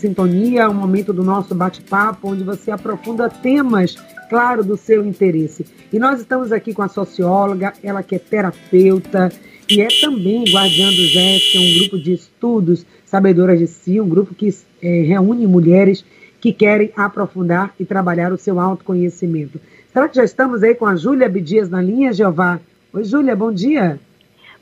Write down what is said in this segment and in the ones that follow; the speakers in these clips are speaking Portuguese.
Sintonia, um momento do nosso bate-papo, onde você aprofunda temas, claro, do seu interesse. E nós estamos aqui com a socióloga, ela que é terapeuta e é também guardiã do GES, que é um grupo de estudos Sabedoras de Si, um grupo que é, reúne mulheres que querem aprofundar e trabalhar o seu autoconhecimento. Será que já estamos aí com a Júlia Abdias na linha, Jeová? Oi, Júlia, bom dia.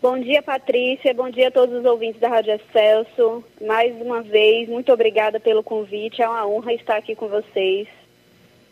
Bom dia, Patrícia. Bom dia a todos os ouvintes da Rádio Excelso. Mais uma vez, muito obrigada pelo convite. É uma honra estar aqui com vocês.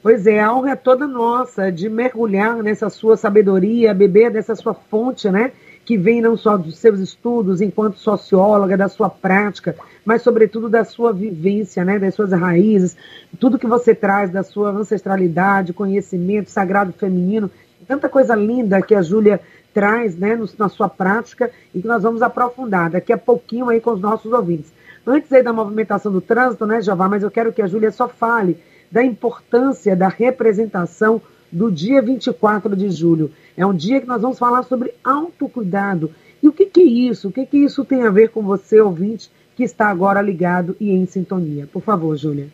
Pois é, a honra é toda nossa de mergulhar nessa sua sabedoria, beber dessa sua fonte, né? Que vem não só dos seus estudos enquanto socióloga, da sua prática, mas sobretudo da sua vivência, né? Das suas raízes, tudo que você traz da sua ancestralidade, conhecimento sagrado feminino, tanta coisa linda que a Júlia traz né, no, na sua prática e que nós vamos aprofundar daqui a pouquinho aí com os nossos ouvintes. Antes aí da movimentação do trânsito, né, Jeová, mas eu quero que a Júlia só fale da importância da representação do dia 24 de julho. É um dia que nós vamos falar sobre autocuidado. E o que, que é isso? O que, que isso tem a ver com você, ouvinte, que está agora ligado e em sintonia? Por favor, Júlia.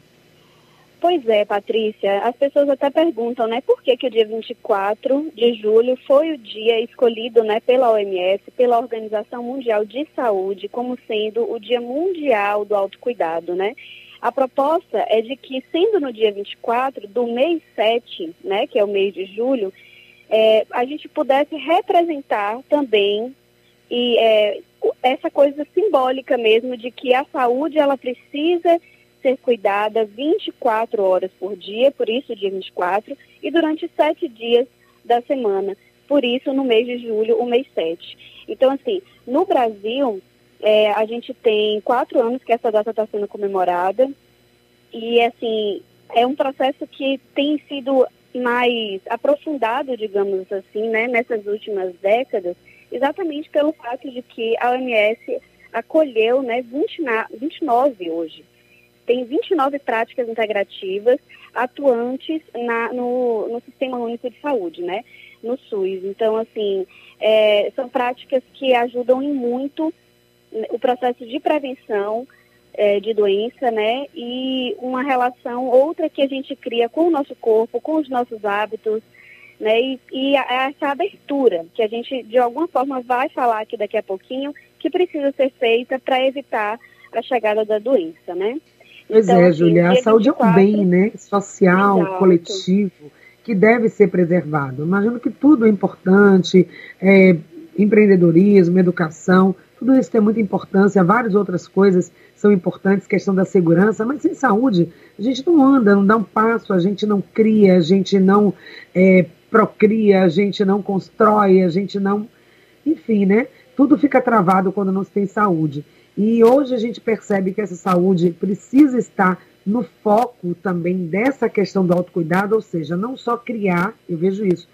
Pois é, Patrícia. As pessoas até perguntam, né, por que, que o dia 24 de julho foi o dia escolhido, né, pela OMS, pela Organização Mundial de Saúde, como sendo o Dia Mundial do Autocuidado, né? A proposta é de que, sendo no dia 24 do mês 7, né, que é o mês de julho, é, a gente pudesse representar também e é, essa coisa simbólica mesmo de que a saúde ela precisa ser cuidada 24 horas por dia, por isso dia 24, e durante sete dias da semana, por isso no mês de julho, o mês 7. Então, assim, no Brasil, é, a gente tem quatro anos que essa data está sendo comemorada, e, assim, é um processo que tem sido mais aprofundado, digamos assim, né, nessas últimas décadas, exatamente pelo fato de que a OMS acolheu né, 20, 29 hoje tem 29 práticas integrativas atuantes na, no, no Sistema Único de Saúde, né? No SUS. Então, assim, é, são práticas que ajudam em muito o processo de prevenção é, de doença, né? E uma relação, outra que a gente cria com o nosso corpo, com os nossos hábitos, né? E, e essa abertura que a gente, de alguma forma, vai falar aqui daqui a pouquinho, que precisa ser feita para evitar a chegada da doença, né? Pois então, é, assim, Júlia, a saúde 24, é um bem né, social, exato. coletivo, que deve ser preservado. Imagino que tudo é importante, é, empreendedorismo, educação, tudo isso tem muita importância, várias outras coisas são importantes, questão da segurança, mas sem saúde a gente não anda, não dá um passo, a gente não cria, a gente não é, procria, a gente não constrói, a gente não. Enfim, né? Tudo fica travado quando não se tem saúde. E hoje a gente percebe que essa saúde precisa estar no foco também dessa questão do autocuidado, ou seja, não só criar, eu vejo isso,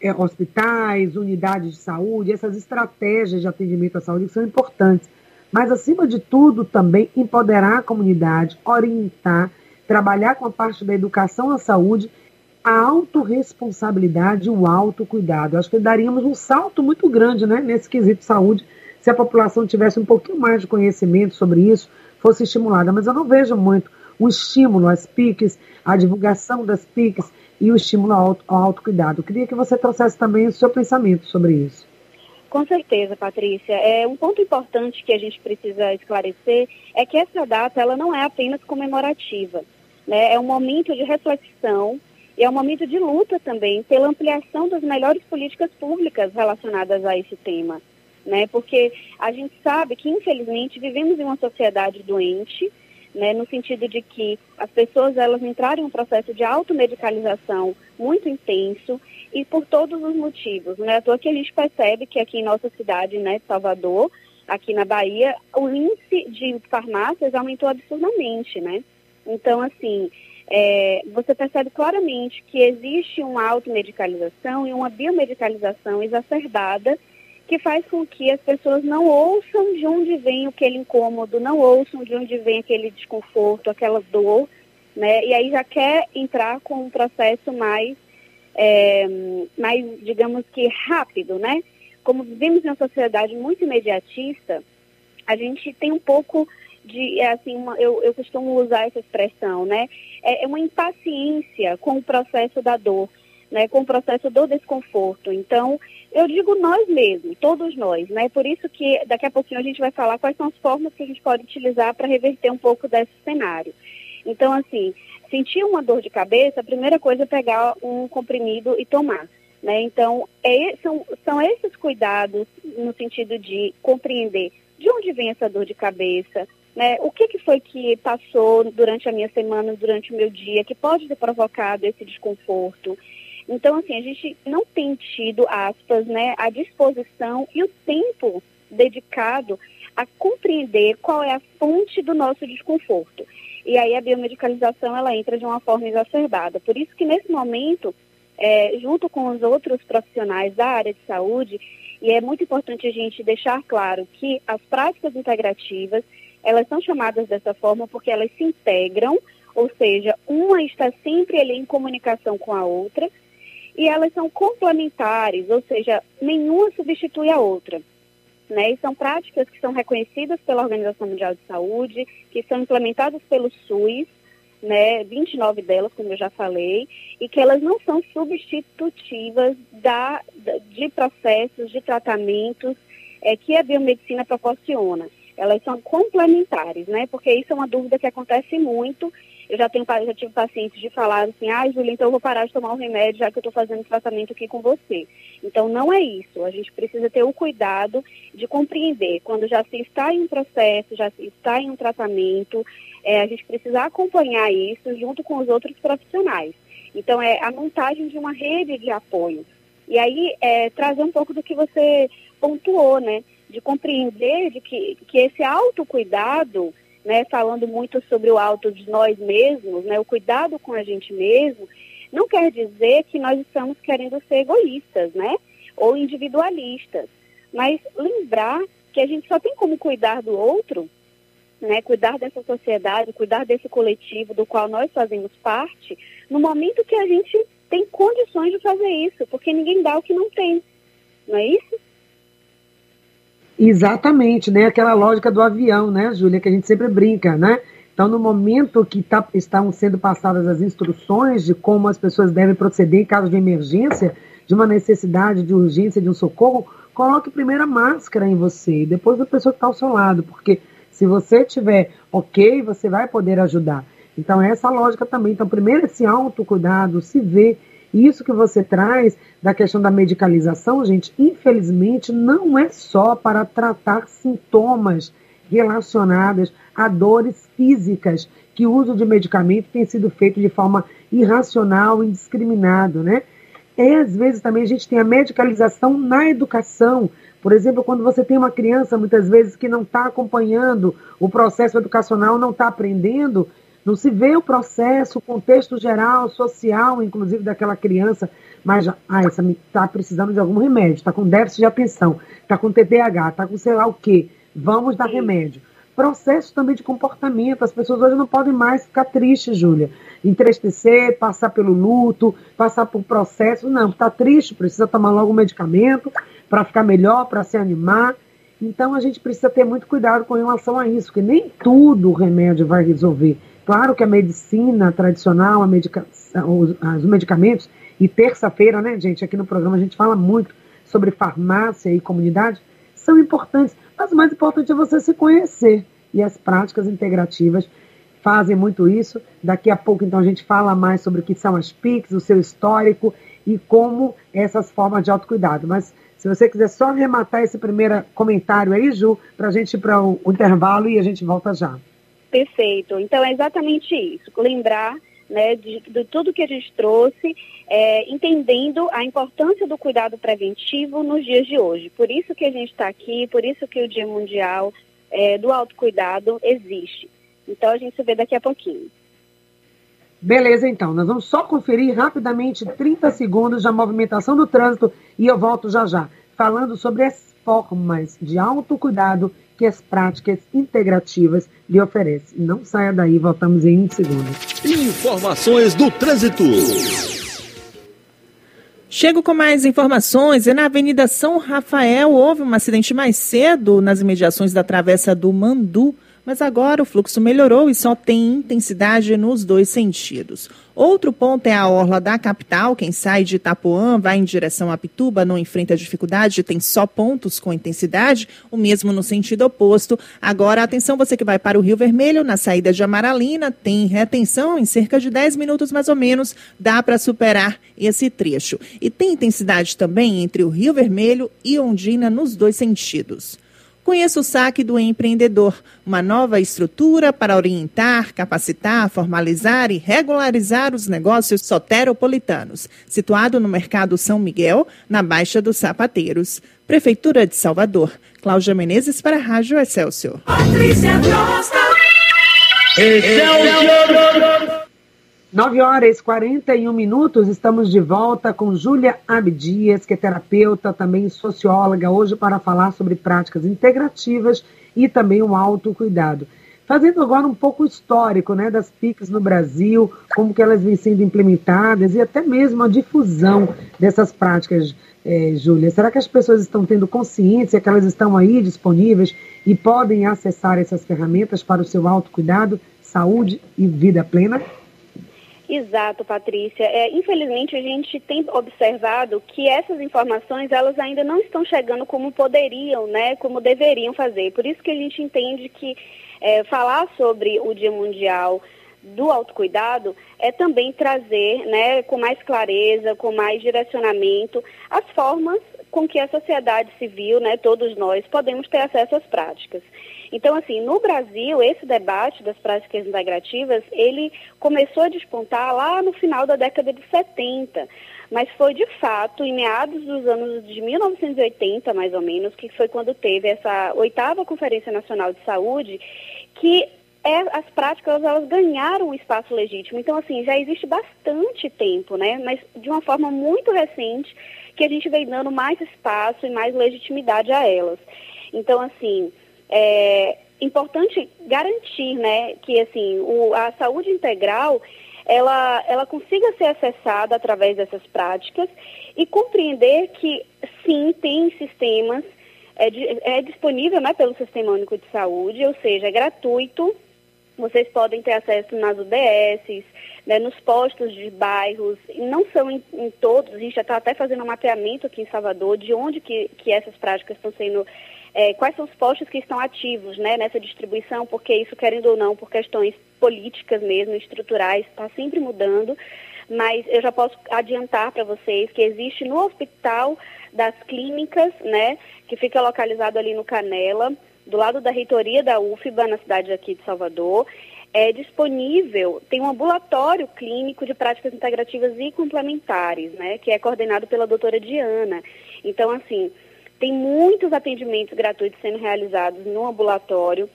é, hospitais, unidades de saúde, essas estratégias de atendimento à saúde que são importantes, mas acima de tudo também empoderar a comunidade, orientar, trabalhar com a parte da educação à saúde, a autorresponsabilidade o autocuidado. Acho que daríamos um salto muito grande né, nesse quesito de saúde se a população tivesse um pouquinho mais de conhecimento sobre isso, fosse estimulada. Mas eu não vejo muito o estímulo às PICs, a divulgação das PICs e o estímulo ao, autocuidado. Eu queria que você trouxesse também o seu pensamento sobre isso. Com certeza, Patrícia. É um ponto importante que a gente precisa esclarecer é que essa data ela não é apenas comemorativa, né? É um momento de reflexão e é um momento de luta também pela ampliação das melhores políticas públicas relacionadas a esse tema né? Porque a gente sabe que, infelizmente, vivemos em uma sociedade doente, né? No sentido de que as pessoas, elas entraram em um processo de automedicalização muito intenso e por todos os motivos, né? À toa que a gente percebe que aqui em nossa cidade, né, Salvador, aqui na Bahia, o índice de farmácias aumentou absurdamente, né? Então, assim, é, você percebe claramente que existe uma automedicalização e uma biomedicalização exacerbada que faz com que as pessoas não ouçam de onde vem aquele incômodo, não ouçam de onde vem aquele desconforto, aquela dor, né? E aí já quer entrar com um processo mais, é, mais digamos que rápido, né? Como vivemos em uma sociedade muito imediatista, a gente tem um pouco de, é assim, uma, eu, eu costumo usar essa expressão, né? É, é uma impaciência com o processo da dor, né? Com o processo do desconforto. Então, eu digo nós mesmos, todos nós, né? Por isso que daqui a pouquinho a gente vai falar quais são as formas que a gente pode utilizar para reverter um pouco desse cenário. Então, assim, sentir uma dor de cabeça, a primeira coisa é pegar um comprimido e tomar. Né? Então, é, são, são esses cuidados no sentido de compreender de onde vem essa dor de cabeça, né? o que, que foi que passou durante a minha semana, durante o meu dia, que pode ter provocado esse desconforto. Então, assim, a gente não tem tido, aspas, né, a disposição e o tempo dedicado a compreender qual é a fonte do nosso desconforto. E aí a biomedicalização, ela entra de uma forma exacerbada. Por isso que, nesse momento, é, junto com os outros profissionais da área de saúde, e é muito importante a gente deixar claro que as práticas integrativas, elas são chamadas dessa forma porque elas se integram, ou seja, uma está sempre ali em comunicação com a outra, e elas são complementares, ou seja, nenhuma substitui a outra. Né? E são práticas que são reconhecidas pela Organização Mundial de Saúde, que são implementadas pelo SUS, né, 29 delas, como eu já falei, e que elas não são substitutivas da, de processos, de tratamentos é, que a biomedicina proporciona. Elas são complementares, né? Porque isso é uma dúvida que acontece muito. Eu já, tenho, já tive pacientes de falar assim, ah, Júlia, então eu vou parar de tomar o remédio já que eu estou fazendo tratamento aqui com você. Então não é isso. A gente precisa ter o cuidado de compreender quando já se está em um processo, já se está em um tratamento, é, a gente precisa acompanhar isso junto com os outros profissionais. Então, é a montagem de uma rede de apoio. E aí, é, trazer um pouco do que você pontuou, né? De compreender de que, que esse autocuidado, né, falando muito sobre o auto de nós mesmos, né, o cuidado com a gente mesmo, não quer dizer que nós estamos querendo ser egoístas, né? Ou individualistas. Mas lembrar que a gente só tem como cuidar do outro né, cuidar dessa sociedade, cuidar desse coletivo do qual nós fazemos parte, no momento que a gente tem condições de fazer isso, porque ninguém dá o que não tem. Não é isso? Exatamente, né? Aquela lógica do avião, né, Júlia, que a gente sempre brinca, né? Então, no momento que tá, estão sendo passadas as instruções de como as pessoas devem proceder em caso de emergência, de uma necessidade, de urgência, de um socorro, coloque primeiro a máscara em você e depois a pessoa que está ao seu lado, porque se você tiver ok, você vai poder ajudar. Então, é essa lógica também. Então, primeiro, esse autocuidado, se ver. Isso que você traz da questão da medicalização, gente, infelizmente, não é só para tratar sintomas relacionados a dores físicas, que o uso de medicamento tem sido feito de forma irracional, indiscriminado, né? É, às vezes, também a gente tem a medicalização na educação, por exemplo, quando você tem uma criança, muitas vezes, que não está acompanhando o processo educacional, não está aprendendo, não se vê o processo, o contexto geral, social, inclusive daquela criança, mas já, ah, essa está precisando de algum remédio, está com déficit de atenção, está com TDAH, está com sei lá o quê, vamos dar Sim. remédio. Processo também de comportamento, as pessoas hoje não podem mais ficar tristes, Júlia, entristecer, passar pelo luto, passar por processo, não, está triste, precisa tomar logo um medicamento, para ficar melhor, para se animar. Então a gente precisa ter muito cuidado com relação a isso, que nem tudo o remédio vai resolver. Claro que a medicina tradicional, a medicação, os, os medicamentos, e terça-feira, né, gente, aqui no programa a gente fala muito sobre farmácia e comunidade, são importantes, mas o mais importante é você se conhecer. E as práticas integrativas fazem muito isso. Daqui a pouco, então, a gente fala mais sobre o que são as PICs, o seu histórico e como essas formas de autocuidado. Mas se você quiser só arrematar esse primeiro comentário aí, Ju, para a gente ir para o intervalo e a gente volta já. Perfeito. Então é exatamente isso. Lembrar né, de, de, tudo que a gente trouxe, é, entendendo a importância do cuidado preventivo nos dias de hoje. Por isso que a gente está aqui, por isso que o Dia Mundial é, do Autocuidado existe. Então a gente se vê daqui a pouquinho. Beleza, então. Nós vamos só conferir rapidamente 30 segundos da movimentação do trânsito e eu volto já já, falando sobre as formas de autocuidado que as práticas integrativas lhe oferecem. Não saia daí, voltamos em um segundo. Informações do trânsito. Chego com mais informações. E na Avenida São Rafael houve um acidente mais cedo nas imediações da Travessa do Mandu mas agora o fluxo melhorou e só tem intensidade nos dois sentidos. Outro ponto é a orla da capital. Quem sai de Itapuã vai em direção a Pituba, não enfrenta dificuldade, tem só pontos com intensidade, o mesmo no sentido oposto. Agora, atenção, você que vai para o Rio Vermelho, na saída de Amaralina, tem retenção em cerca de 10 minutos mais ou menos, dá para superar esse trecho. E tem intensidade também entre o Rio Vermelho e Ondina nos dois sentidos. Conheça o saque do empreendedor, uma nova estrutura para orientar, capacitar, formalizar e regularizar os negócios soteropolitanos, situado no Mercado São Miguel, na Baixa dos Sapateiros. Prefeitura de Salvador. Cláudia Menezes para a Rádio Excelsior. Patrícia Costa. Excelsior. 9 horas e 41 minutos, estamos de volta com Júlia Abdias, que é terapeuta, também socióloga, hoje para falar sobre práticas integrativas e também o autocuidado. Fazendo agora um pouco histórico né, das PICs no Brasil, como que elas vêm sendo implementadas e até mesmo a difusão dessas práticas, é, Júlia. Será que as pessoas estão tendo consciência que elas estão aí disponíveis e podem acessar essas ferramentas para o seu autocuidado, saúde e vida plena? Exato, Patrícia. É, infelizmente, a gente tem observado que essas informações elas ainda não estão chegando como poderiam, né, como deveriam fazer. Por isso que a gente entende que é, falar sobre o Dia Mundial do autocuidado é também trazer, né, com mais clareza, com mais direcionamento, as formas com que a sociedade civil, né, todos nós, podemos ter acesso às práticas. Então, assim, no Brasil, esse debate das práticas integrativas, ele começou a despontar lá no final da década de 70, mas foi de fato em meados dos anos de 1980, mais ou menos, que foi quando teve essa oitava Conferência Nacional de Saúde, que é, as práticas elas ganharam um espaço legítimo. Então, assim, já existe bastante tempo, né? Mas de uma forma muito recente que a gente vem dando mais espaço e mais legitimidade a elas. Então, assim, é importante garantir, né, que assim, o, a saúde integral ela, ela consiga ser acessada através dessas práticas e compreender que sim, tem sistemas, é, é disponível né, pelo Sistema Único de Saúde, ou seja, é gratuito, vocês podem ter acesso nas UBSs, né, nos postos de bairros, não são em, em todos, a gente já está até fazendo um mapeamento aqui em Salvador de onde que, que essas práticas estão sendo é, quais são os postos que estão ativos né, nessa distribuição, porque isso, querendo ou não, por questões políticas mesmo, estruturais, está sempre mudando. Mas eu já posso adiantar para vocês que existe no Hospital das Clínicas, né, que fica localizado ali no Canela, do lado da reitoria da UFBA, na cidade aqui de Salvador, é disponível, tem um ambulatório clínico de práticas integrativas e complementares, né, que é coordenado pela doutora Diana. Então, assim, tem muitos atendimentos gratuitos sendo realizados no ambulatório,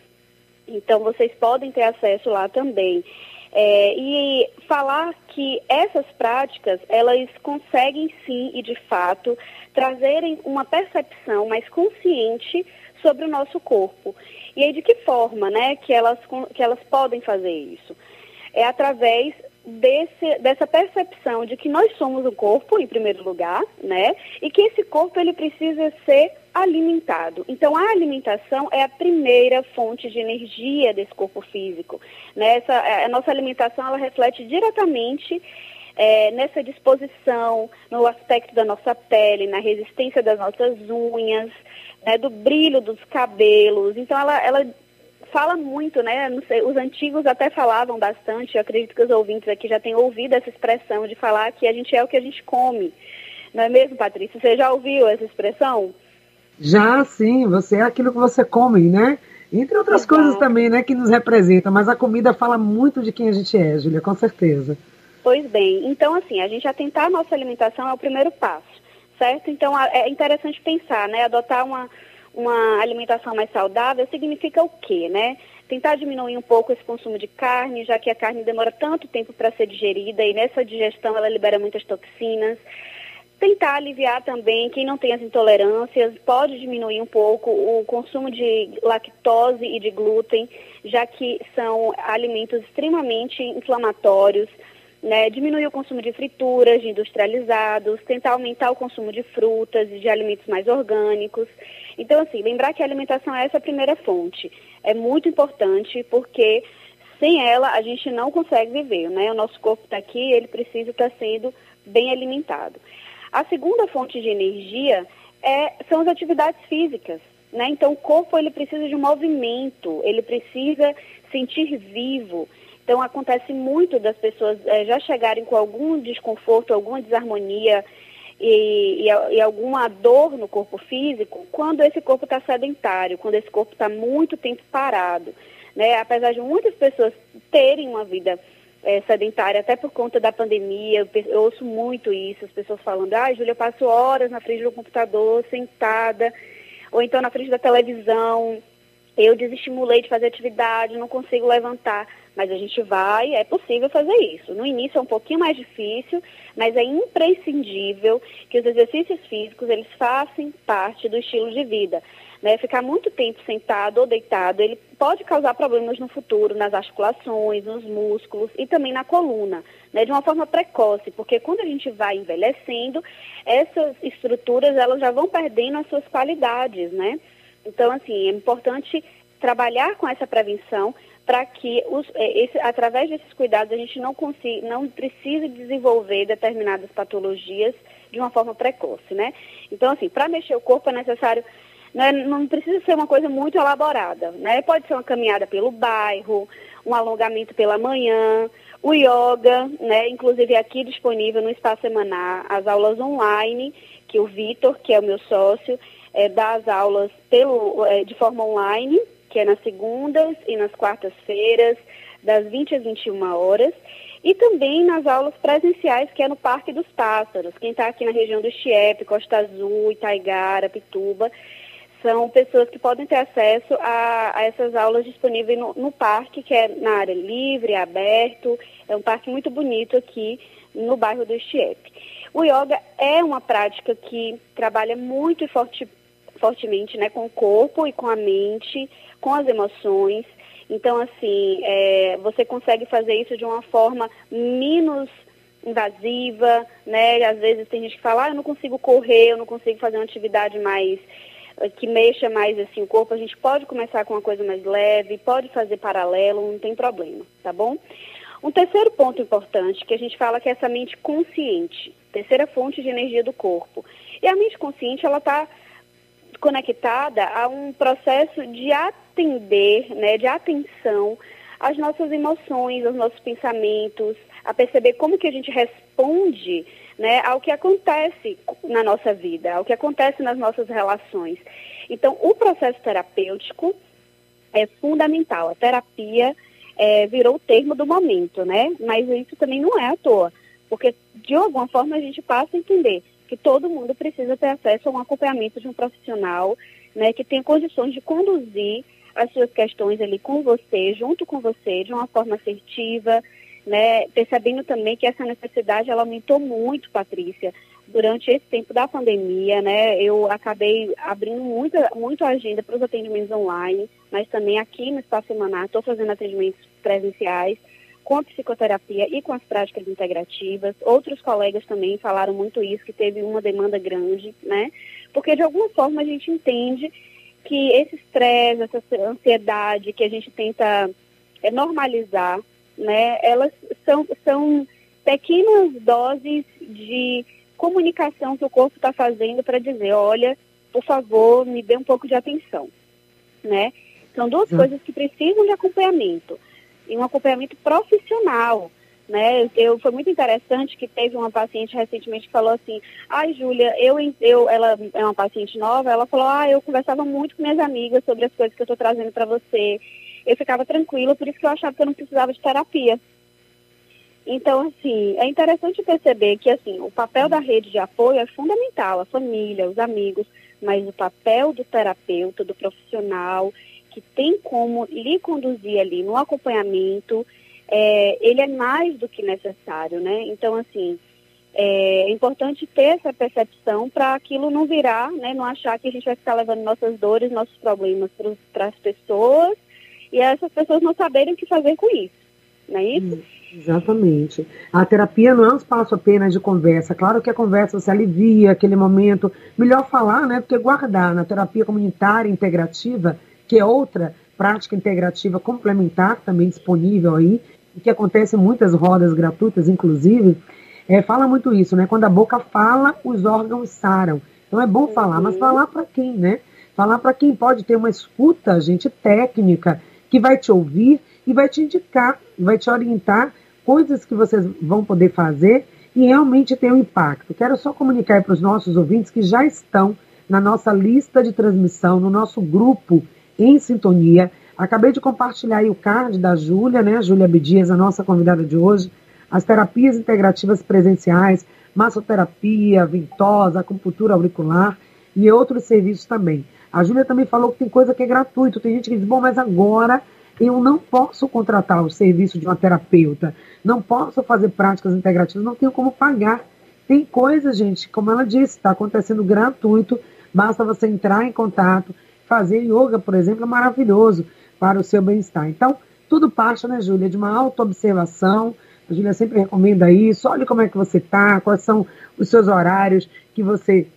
então vocês podem ter acesso lá também. É, e falar que essas práticas, elas conseguem sim e de fato trazerem uma percepção mais consciente sobre o nosso corpo. E aí de que forma, né, que elas, que elas podem fazer isso? É através desse, dessa percepção de que nós somos o corpo, em primeiro lugar, né? E que esse corpo ele precisa ser alimentado. Então, a alimentação é a primeira fonte de energia desse corpo físico. Né? Essa, a nossa alimentação ela reflete diretamente é, nessa disposição, no aspecto da nossa pele, na resistência das nossas unhas, né, do brilho dos cabelos. Então, ela, ela fala muito, né? Sei, os antigos até falavam bastante, eu acredito que os ouvintes aqui já têm ouvido essa expressão de falar que a gente é o que a gente come. Não é mesmo, Patrícia? Você já ouviu essa expressão? Já, sim. Você é aquilo que você come, né? Entre outras Exato. coisas também, né, que nos representa. Mas a comida fala muito de quem a gente é, Júlia, com certeza. Pois bem. Então, assim, a gente atentar a nossa alimentação é o primeiro passo, certo? Então, é interessante pensar, né? Adotar uma uma alimentação mais saudável significa o quê, né? Tentar diminuir um pouco esse consumo de carne, já que a carne demora tanto tempo para ser digerida e nessa digestão ela libera muitas toxinas. Tentar aliviar também quem não tem as intolerâncias, pode diminuir um pouco o consumo de lactose e de glúten, já que são alimentos extremamente inflamatórios. né, diminuir o consumo de frituras, de industrializados, tentar aumentar o consumo de frutas e de alimentos mais orgânicos. Então, assim, lembrar que a alimentação é essa primeira fonte. É muito importante porque sem ela a gente não consegue viver, né? O nosso corpo está aqui, ele precisa estar tá sendo bem alimentado. A segunda fonte de energia é, são as atividades físicas. Né? Então, o corpo ele precisa de um movimento, ele precisa sentir vivo. Então, acontece muito das pessoas é, já chegarem com algum desconforto, alguma desarmonia e, e, e alguma dor no corpo físico quando esse corpo está sedentário, quando esse corpo está muito tempo parado. Né? Apesar de muitas pessoas terem uma vida é, sedentária, até por conta da pandemia, eu, eu ouço muito isso, as pessoas falando, ah, Júlia, eu passo horas na frente do computador, sentada, ou então na frente da televisão, eu desestimulei de fazer atividade, não consigo levantar. Mas a gente vai, é possível fazer isso. No início é um pouquinho mais difícil, mas é imprescindível que os exercícios físicos eles façam parte do estilo de vida. Né? Ficar muito tempo sentado ou deitado, ele pode causar problemas no futuro, nas articulações, nos músculos e também na coluna, né? de uma forma precoce, porque quando a gente vai envelhecendo, essas estruturas elas já vão perdendo as suas qualidades, né? Então, assim, é importante trabalhar com essa prevenção para que, os, é, esse, através desses cuidados, a gente não, consiga, não precise desenvolver determinadas patologias de uma forma precoce, né? Então, assim, para mexer o corpo é necessário não, é, não, precisa ser uma coisa muito elaborada, né? Pode ser uma caminhada pelo bairro, um alongamento pela manhã, o yoga, né? Inclusive aqui disponível no Espaço Semanal, as aulas online, que o Vitor, que é o meu sócio, é, dá as aulas pelo, é, de forma online, que é nas segundas e nas quartas-feiras, das 20 às 21 horas. E também nas aulas presenciais, que é no Parque dos Pássaros. Quem está aqui na região do Chiep, Costa Azul, Itaigara, Pituba, são pessoas que podem ter acesso a, a essas aulas disponíveis no, no, parque, que é na área livre, aberto. É um parque muito bonito aqui no bairro do Chiep. O yoga é uma prática que trabalha muito e forte, fortemente né, com o corpo e com a mente, com as emoções. Então, assim, é, você consegue fazer isso de uma forma menos invasiva, né? Às vezes tem gente que fala, ah, eu não consigo correr, eu não consigo fazer uma atividade mais que mexa mais assim o corpo, a gente pode começar com uma coisa mais leve, pode fazer paralelo, não tem problema, tá bom? Um terceiro ponto importante que a gente fala que é essa mente consciente, terceira fonte de energia do corpo. E a mente consciente, ela está conectada a um processo de atender, né, de atenção às nossas emoções, aos nossos pensamentos, a perceber como que a gente responde né, ao que acontece na nossa vida, ao que acontece nas nossas relações. Então, o processo terapêutico é fundamental. A terapia é, virou o termo do momento, né? Mas isso também não é à toa, porque de alguma forma a gente passa a entender que todo mundo precisa ter acesso a um acompanhamento de um profissional, né, que tenha condições de conduzir as suas questões ali com você, junto com você, de uma forma assertiva, né, percebendo também que essa necessidade ela aumentou muito, Patrícia, durante esse tempo da pandemia, né, eu acabei abrindo muita, muito a agenda para os atendimentos online, mas também aqui no Espaço Semanal estou fazendo atendimentos presenciais com a psicoterapia e com as práticas integrativas. Outros colegas também falaram muito isso, que teve uma demanda grande, né, porque de alguma forma a gente entende que esse estresse, essa ansiedade que a gente tenta é, normalizar, né, elas são, são pequenas doses de comunicação que o corpo está fazendo para dizer, olha, por favor, me dê um pouco de atenção, né? São duas coisas que precisam de acompanhamento e um acompanhamento profissional, né? Eu, foi muito interessante que teve uma paciente recentemente que falou assim, ai Júlia, eu, eu, ela é uma paciente nova, ela falou, ah, eu conversava muito com minhas amigas sobre as coisas que eu estou trazendo para você eu ficava tranquila, por isso que eu achava que eu não precisava de terapia. Então, assim, é interessante perceber que, assim, o papel da rede de apoio é fundamental, a família, os amigos, mas o papel do terapeuta, do profissional, que tem como lhe conduzir ali no acompanhamento, é, ele é mais do que necessário, né? Então, assim, é importante ter essa percepção para aquilo não virar, né? Não achar que a gente vai ficar levando nossas dores, nossos problemas para as pessoas e essas pessoas não saberem o que fazer com isso, não é isso? Hum. Exatamente. A terapia não é um espaço apenas de conversa. Claro que a conversa você alivia aquele momento. Melhor falar, né? Porque guardar na terapia comunitária integrativa, que é outra prática integrativa complementar também disponível aí, e que acontece em muitas rodas gratuitas, inclusive, é, fala muito isso, né? Quando a boca fala, os órgãos saram. Então é bom uhum. falar, mas falar para quem, né? Falar para quem pode ter uma escuta, gente, técnica, que vai te ouvir e vai te indicar, vai te orientar coisas que vocês vão poder fazer e realmente ter um impacto. Quero só comunicar para os nossos ouvintes que já estão na nossa lista de transmissão, no nosso grupo em sintonia. Acabei de compartilhar aí o card da Júlia, né? Júlia Abdias, a nossa convidada de hoje. As terapias integrativas presenciais, massoterapia, ventosa, acupuntura auricular e outros serviços também. A Júlia também falou que tem coisa que é gratuito. Tem gente que diz, bom, mas agora eu não posso contratar o serviço de uma terapeuta, não posso fazer práticas integrativas, não tenho como pagar. Tem coisas, gente, como ela disse, está acontecendo gratuito, basta você entrar em contato, fazer yoga, por exemplo, é maravilhoso para o seu bem-estar. Então, tudo parte, né, Júlia, de uma autoobservação. A Júlia sempre recomenda isso. Olhe como é que você está, quais são os seus horários que você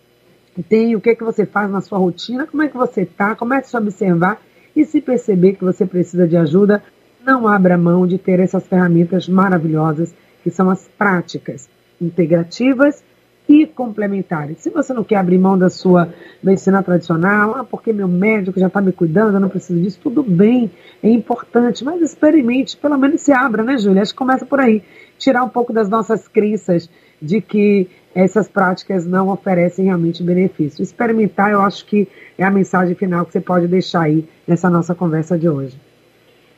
tem, o que é que você faz na sua rotina, como é que você está, comece a observar e se perceber que você precisa de ajuda, não abra mão de ter essas ferramentas maravilhosas que são as práticas integrativas e complementares. Se você não quer abrir mão da sua medicina tradicional, ah, porque meu médico já está me cuidando, eu não preciso disso, tudo bem, é importante, mas experimente, pelo menos se abra, né, Júlia? Acho que começa por aí. Tirar um pouco das nossas crenças de que essas práticas não oferecem realmente benefício. Experimentar, eu acho que é a mensagem final que você pode deixar aí nessa nossa conversa de hoje.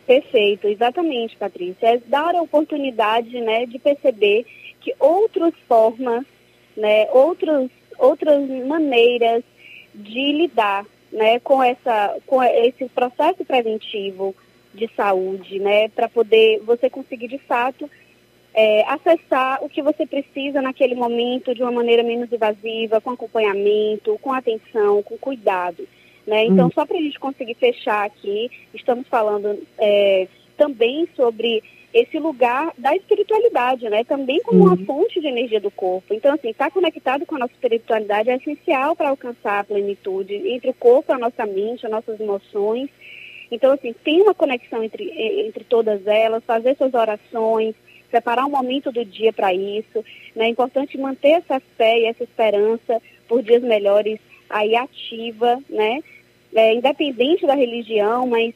Perfeito, exatamente, Patrícia. É dar a oportunidade né, de perceber que outras formas, né, outros, outras maneiras de lidar né, com, essa, com esse processo preventivo de saúde, né, para poder você conseguir de fato é, acessar o que você precisa naquele momento de uma maneira menos invasiva, com acompanhamento, com atenção, com cuidado. Né? Então, hum. só para a gente conseguir fechar aqui, estamos falando é, também sobre esse lugar da espiritualidade, né? Também como uma fonte de energia do corpo. Então, assim, estar conectado com a nossa espiritualidade é essencial para alcançar a plenitude entre o corpo, a nossa mente, as nossas emoções. Então, assim, tem uma conexão entre, entre todas elas, fazer suas orações, separar um momento do dia para isso. Né? É importante manter essa fé e essa esperança por dias melhores aí ativa, né? É, independente da religião, mas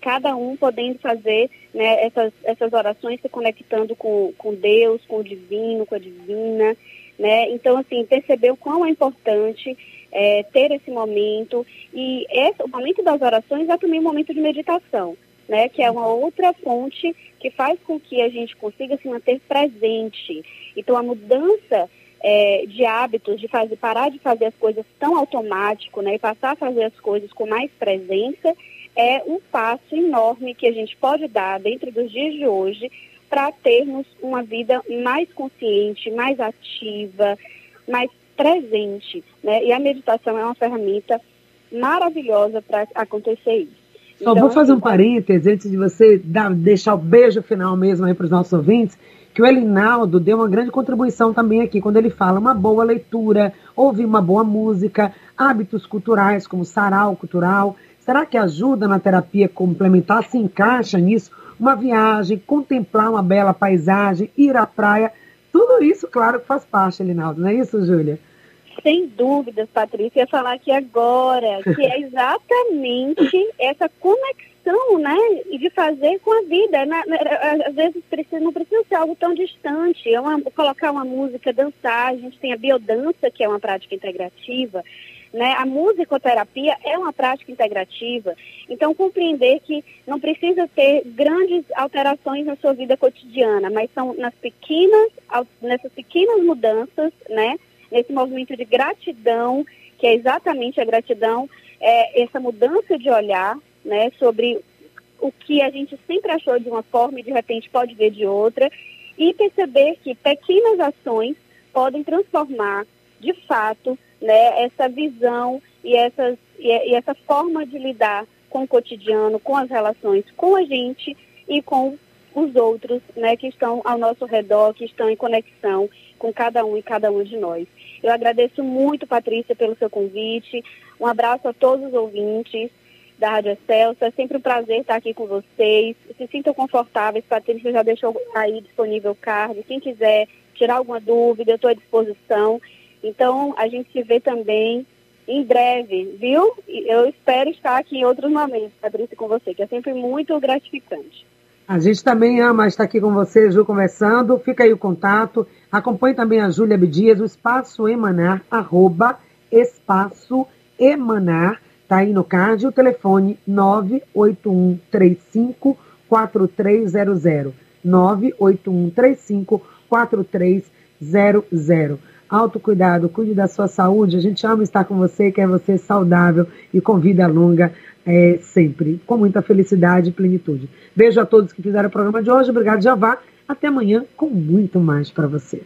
cada um podendo fazer né, essas, essas orações, se conectando com, com Deus, com o divino, com a divina. Né? Então, assim, perceber o quão é importante é, ter esse momento. E esse, o momento das orações é também um momento de meditação né, que é uma outra fonte que faz com que a gente consiga se manter presente. Então, a mudança é, de hábitos, de fazer, parar de fazer as coisas tão automático, né, e passar a fazer as coisas com mais presença, é um passo enorme que a gente pode dar dentro dos dias de hoje para termos uma vida mais consciente, mais ativa, mais presente, né? E a meditação é uma ferramenta maravilhosa para acontecer isso. Só então, vou fazer um assim, parêntese antes de você dar, deixar o beijo final mesmo aí para os nossos ouvintes, que o Elinaldo deu uma grande contribuição também aqui, quando ele fala uma boa leitura, ouvir uma boa música, hábitos culturais como sarau cultural. Será que ajuda na terapia complementar? Se encaixa nisso? Uma viagem, contemplar uma bela paisagem, ir à praia, tudo isso, claro, que faz parte, Elinaldo, não é isso, Júlia? Sem dúvidas, Patrícia, ia falar aqui agora, que é exatamente essa conexão, né, de fazer com a vida. Na, na, às vezes precisa, não precisa ser algo tão distante, é uma, colocar uma música, dançar, a gente tem a biodança, que é uma prática integrativa, né? A musicoterapia é uma prática integrativa, então compreender que não precisa ter grandes alterações na sua vida cotidiana, mas são nas pequenas, nessas pequenas mudanças, né? nesse movimento de gratidão, que é exatamente a gratidão, é essa mudança de olhar né, sobre o que a gente sempre achou de uma forma e de repente pode ver de outra, e perceber que pequenas ações podem transformar, de fato, né, essa visão e, essas, e, essa forma de lidar com o cotidiano, com as relações com a gente e com os outros, né, que estão ao nosso redor, que estão em conexão com cada um e cada um de nós. Eu agradeço muito, Patrícia, pelo seu convite. Um abraço a todos os ouvintes da Rádio Celso. É sempre um prazer estar aqui com vocês. Se sintam confortáveis, Patrícia já deixou aí disponível o card. Quem quiser tirar alguma dúvida, eu estou à disposição. Então, a gente se vê também em breve, viu? Eu espero estar aqui em outros momentos, Patrícia, com você, que é sempre muito gratificante. A gente também ama estar aqui com você, Ju, conversando. Fica aí o contato. Acompanhe também a Júlia Abdias, o Espaço Emanar, arroba Espaço Emanar. Está aí no card o telefone 98135 4300. 98135 4300. Autocuidado, cuide da sua saúde. A gente ama estar com você, quer você saudável e com vida longa é, sempre, com muita felicidade e plenitude. Beijo a todos que fizeram o programa de hoje. Obrigado, Javá. Até amanhã com muito mais para você.